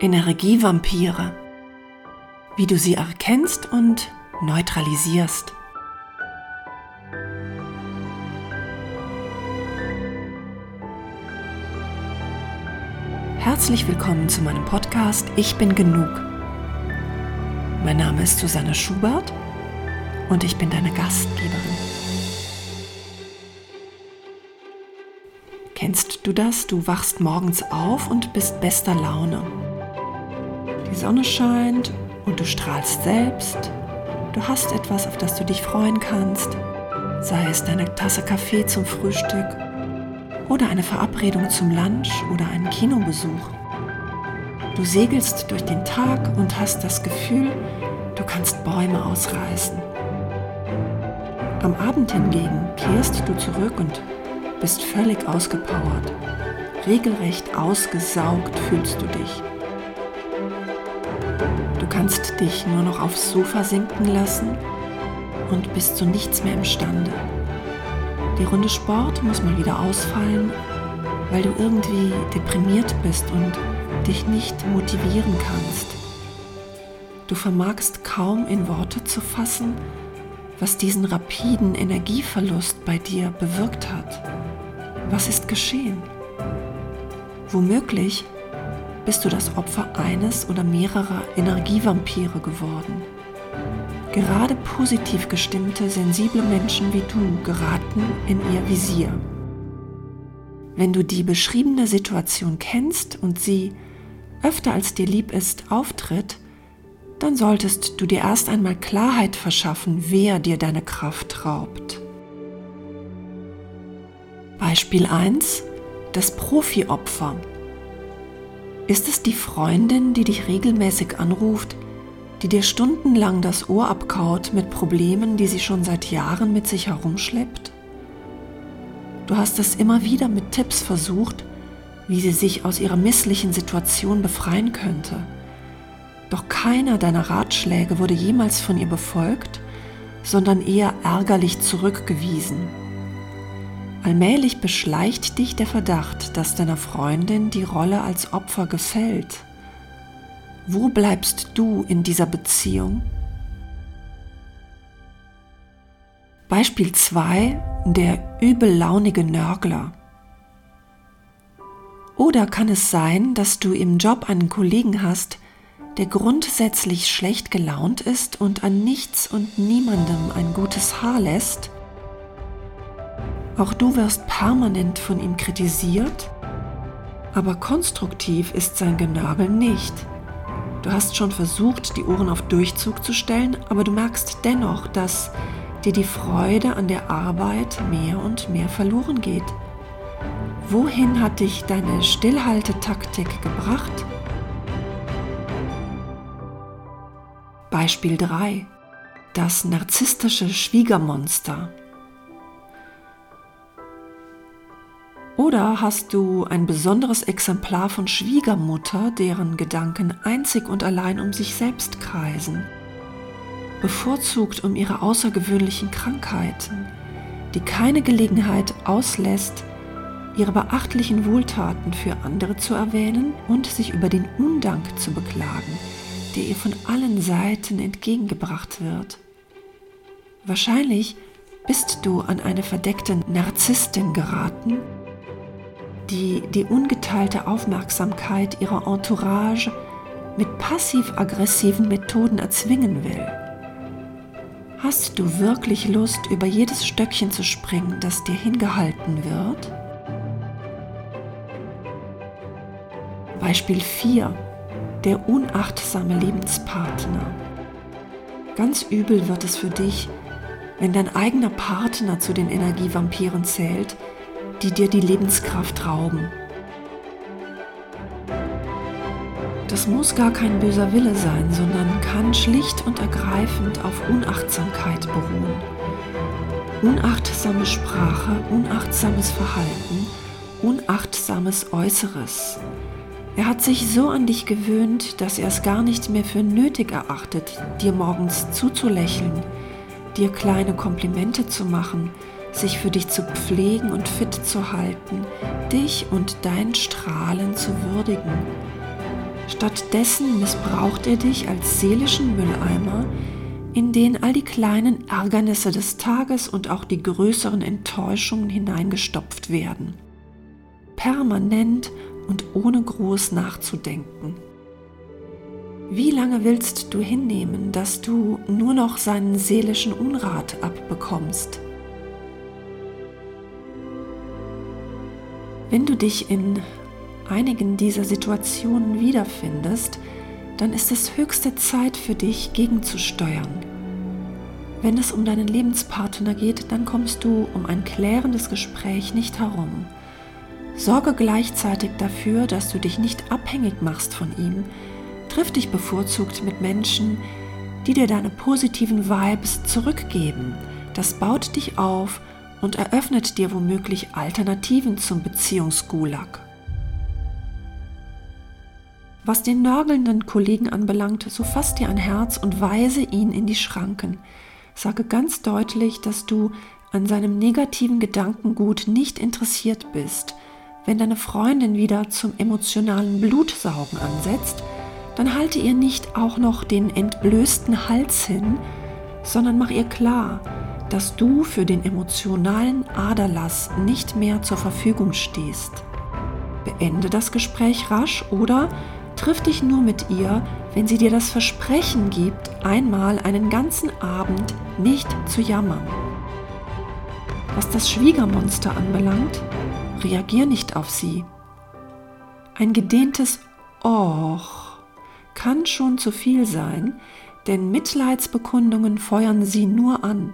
Energievampire. Wie du sie erkennst und neutralisierst. Herzlich willkommen zu meinem Podcast Ich bin genug. Mein Name ist Susanne Schubert und ich bin deine Gastgeberin. Kennst du das? Du wachst morgens auf und bist bester Laune. Die Sonne scheint und du strahlst selbst. Du hast etwas, auf das du dich freuen kannst, sei es deine Tasse Kaffee zum Frühstück oder eine Verabredung zum Lunch oder einen Kinobesuch. Du segelst durch den Tag und hast das Gefühl, du kannst Bäume ausreißen. Am Abend hingegen kehrst du zurück und bist völlig ausgepowert. Regelrecht ausgesaugt fühlst du dich. Du kannst dich nur noch aufs Sofa sinken lassen und bist zu nichts mehr imstande. Die Runde Sport muss mal wieder ausfallen, weil du irgendwie deprimiert bist und dich nicht motivieren kannst. Du vermagst kaum in Worte zu fassen, was diesen rapiden Energieverlust bei dir bewirkt hat. Was ist geschehen? Womöglich bist du das Opfer eines oder mehrerer Energievampire geworden. Gerade positiv gestimmte, sensible Menschen wie du geraten in ihr Visier. Wenn du die beschriebene Situation kennst und sie, öfter als dir lieb ist, auftritt, dann solltest du dir erst einmal Klarheit verschaffen, wer dir deine Kraft raubt. Beispiel 1. Das Profi-Opfer. Ist es die Freundin, die dich regelmäßig anruft, die dir stundenlang das Ohr abkaut mit Problemen, die sie schon seit Jahren mit sich herumschleppt? Du hast es immer wieder mit Tipps versucht, wie sie sich aus ihrer misslichen Situation befreien könnte. Doch keiner deiner Ratschläge wurde jemals von ihr befolgt, sondern eher ärgerlich zurückgewiesen. Allmählich beschleicht dich der Verdacht, dass deiner Freundin die Rolle als Opfer gefällt. Wo bleibst du in dieser Beziehung? Beispiel 2. Der übellaunige Nörgler. Oder kann es sein, dass du im Job einen Kollegen hast, der grundsätzlich schlecht gelaunt ist und an nichts und niemandem ein gutes Haar lässt? Auch du wirst permanent von ihm kritisiert, aber konstruktiv ist sein Genörgel nicht. Du hast schon versucht, die Ohren auf Durchzug zu stellen, aber du merkst dennoch, dass dir die Freude an der Arbeit mehr und mehr verloren geht. Wohin hat dich deine Stillhaltetaktik gebracht? Beispiel 3. Das narzisstische Schwiegermonster. Oder hast du ein besonderes Exemplar von Schwiegermutter, deren Gedanken einzig und allein um sich selbst kreisen, bevorzugt um ihre außergewöhnlichen Krankheiten, die keine Gelegenheit auslässt, ihre beachtlichen Wohltaten für andere zu erwähnen und sich über den Undank zu beklagen, der ihr von allen Seiten entgegengebracht wird. Wahrscheinlich bist du an eine verdeckte Narzisstin geraten, die die ungeteilte Aufmerksamkeit ihrer Entourage mit passiv-aggressiven Methoden erzwingen will. Hast du wirklich Lust, über jedes Stöckchen zu springen, das dir hingehalten wird? Beispiel 4. Der unachtsame Lebenspartner. Ganz übel wird es für dich, wenn dein eigener Partner zu den Energievampiren zählt, die dir die Lebenskraft rauben. Das muss gar kein böser Wille sein, sondern kann schlicht und ergreifend auf Unachtsamkeit beruhen. Unachtsame Sprache, unachtsames Verhalten, unachtsames Äußeres. Er hat sich so an dich gewöhnt, dass er es gar nicht mehr für nötig erachtet, dir morgens zuzulächeln, dir kleine Komplimente zu machen, sich für dich zu pflegen und fit zu halten, dich und dein Strahlen zu würdigen. Stattdessen missbraucht er dich als seelischen Mülleimer, in den all die kleinen Ärgernisse des Tages und auch die größeren Enttäuschungen hineingestopft werden. Permanent und ohne groß nachzudenken. Wie lange willst du hinnehmen, dass du nur noch seinen seelischen Unrat abbekommst? Wenn du dich in einigen dieser Situationen wiederfindest, dann ist es höchste Zeit für dich gegenzusteuern. Wenn es um deinen Lebenspartner geht, dann kommst du um ein klärendes Gespräch nicht herum. Sorge gleichzeitig dafür, dass du dich nicht abhängig machst von ihm. Triff dich bevorzugt mit Menschen, die dir deine positiven Vibes zurückgeben. Das baut dich auf und eröffnet dir womöglich Alternativen zum Beziehungsgulag. Was den nörgelnden Kollegen anbelangt, so fass dir ein Herz und weise ihn in die Schranken. Sage ganz deutlich, dass du an seinem negativen Gedankengut nicht interessiert bist. Wenn deine Freundin wieder zum emotionalen Blutsaugen ansetzt, dann halte ihr nicht auch noch den entblößten Hals hin, sondern mach ihr klar, dass du für den emotionalen Aderlass nicht mehr zur Verfügung stehst. Beende das Gespräch rasch oder Triff dich nur mit ihr, wenn sie dir das Versprechen gibt, einmal einen ganzen Abend nicht zu jammern. Was das Schwiegermonster anbelangt, reagier nicht auf sie. Ein gedehntes Och kann schon zu viel sein, denn Mitleidsbekundungen feuern sie nur an.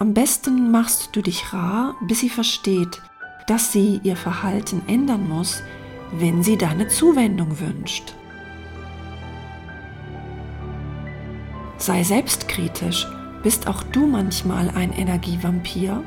Am besten machst du dich rar, bis sie versteht, dass sie ihr Verhalten ändern muss, wenn sie deine Zuwendung wünscht. Sei selbstkritisch. Bist auch du manchmal ein Energievampir?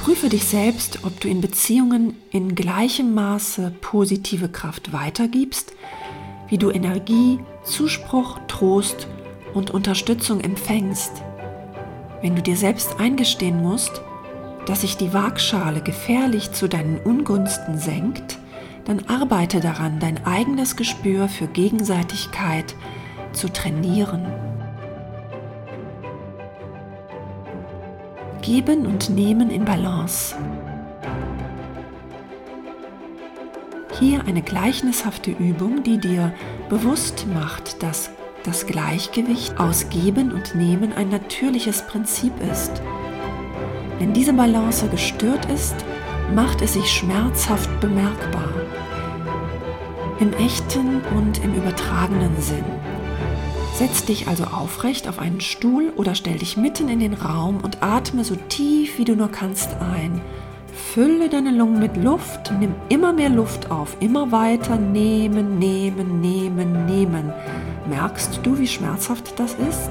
Prüfe dich selbst, ob du in Beziehungen in gleichem Maße positive Kraft weitergibst, wie du Energie, Zuspruch, Trost und Unterstützung empfängst. Wenn du dir selbst eingestehen musst, dass sich die Waagschale gefährlich zu deinen Ungunsten senkt, dann arbeite daran, dein eigenes Gespür für Gegenseitigkeit zu trainieren. Geben und Nehmen in Balance. Hier eine gleichnishafte Übung, die dir bewusst macht, dass das Gleichgewicht aus Geben und Nehmen ein natürliches Prinzip ist wenn diese Balance gestört ist, macht es sich schmerzhaft bemerkbar. Im echten und im übertragenen Sinn. Setz dich also aufrecht auf einen Stuhl oder stell dich mitten in den Raum und atme so tief wie du nur kannst ein. Fülle deine Lungen mit Luft, nimm immer mehr Luft auf, immer weiter nehmen, nehmen, nehmen, nehmen. Merkst du, wie schmerzhaft das ist?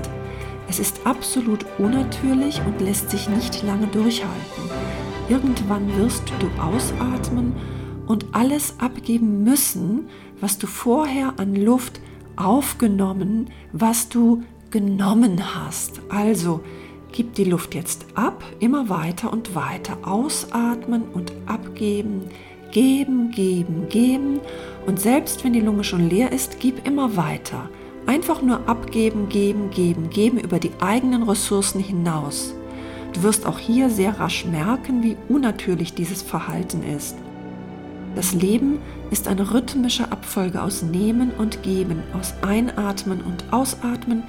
Es ist absolut unnatürlich und lässt sich nicht lange durchhalten. Irgendwann wirst du ausatmen und alles abgeben müssen, was du vorher an Luft aufgenommen, was du genommen hast. Also gib die Luft jetzt ab, immer weiter und weiter. Ausatmen und abgeben, geben, geben, geben. Und selbst wenn die Lunge schon leer ist, gib immer weiter. Einfach nur abgeben, geben, geben, geben über die eigenen Ressourcen hinaus. Du wirst auch hier sehr rasch merken, wie unnatürlich dieses Verhalten ist. Das Leben ist eine rhythmische Abfolge aus Nehmen und Geben, aus Einatmen und Ausatmen,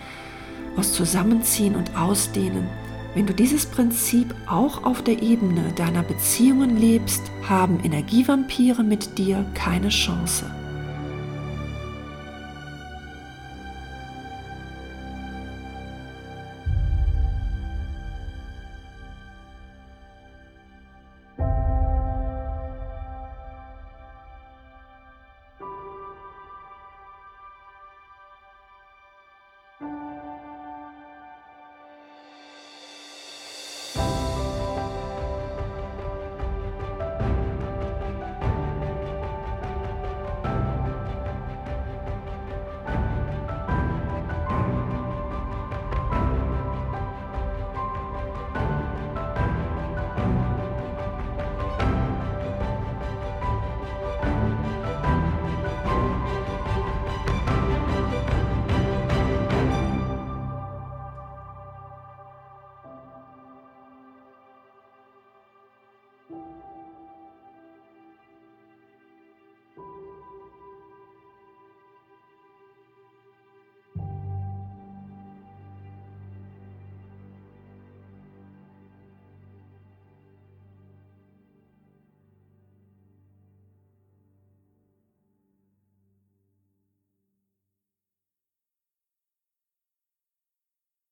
aus Zusammenziehen und Ausdehnen. Wenn du dieses Prinzip auch auf der Ebene deiner Beziehungen lebst, haben Energievampire mit dir keine Chance.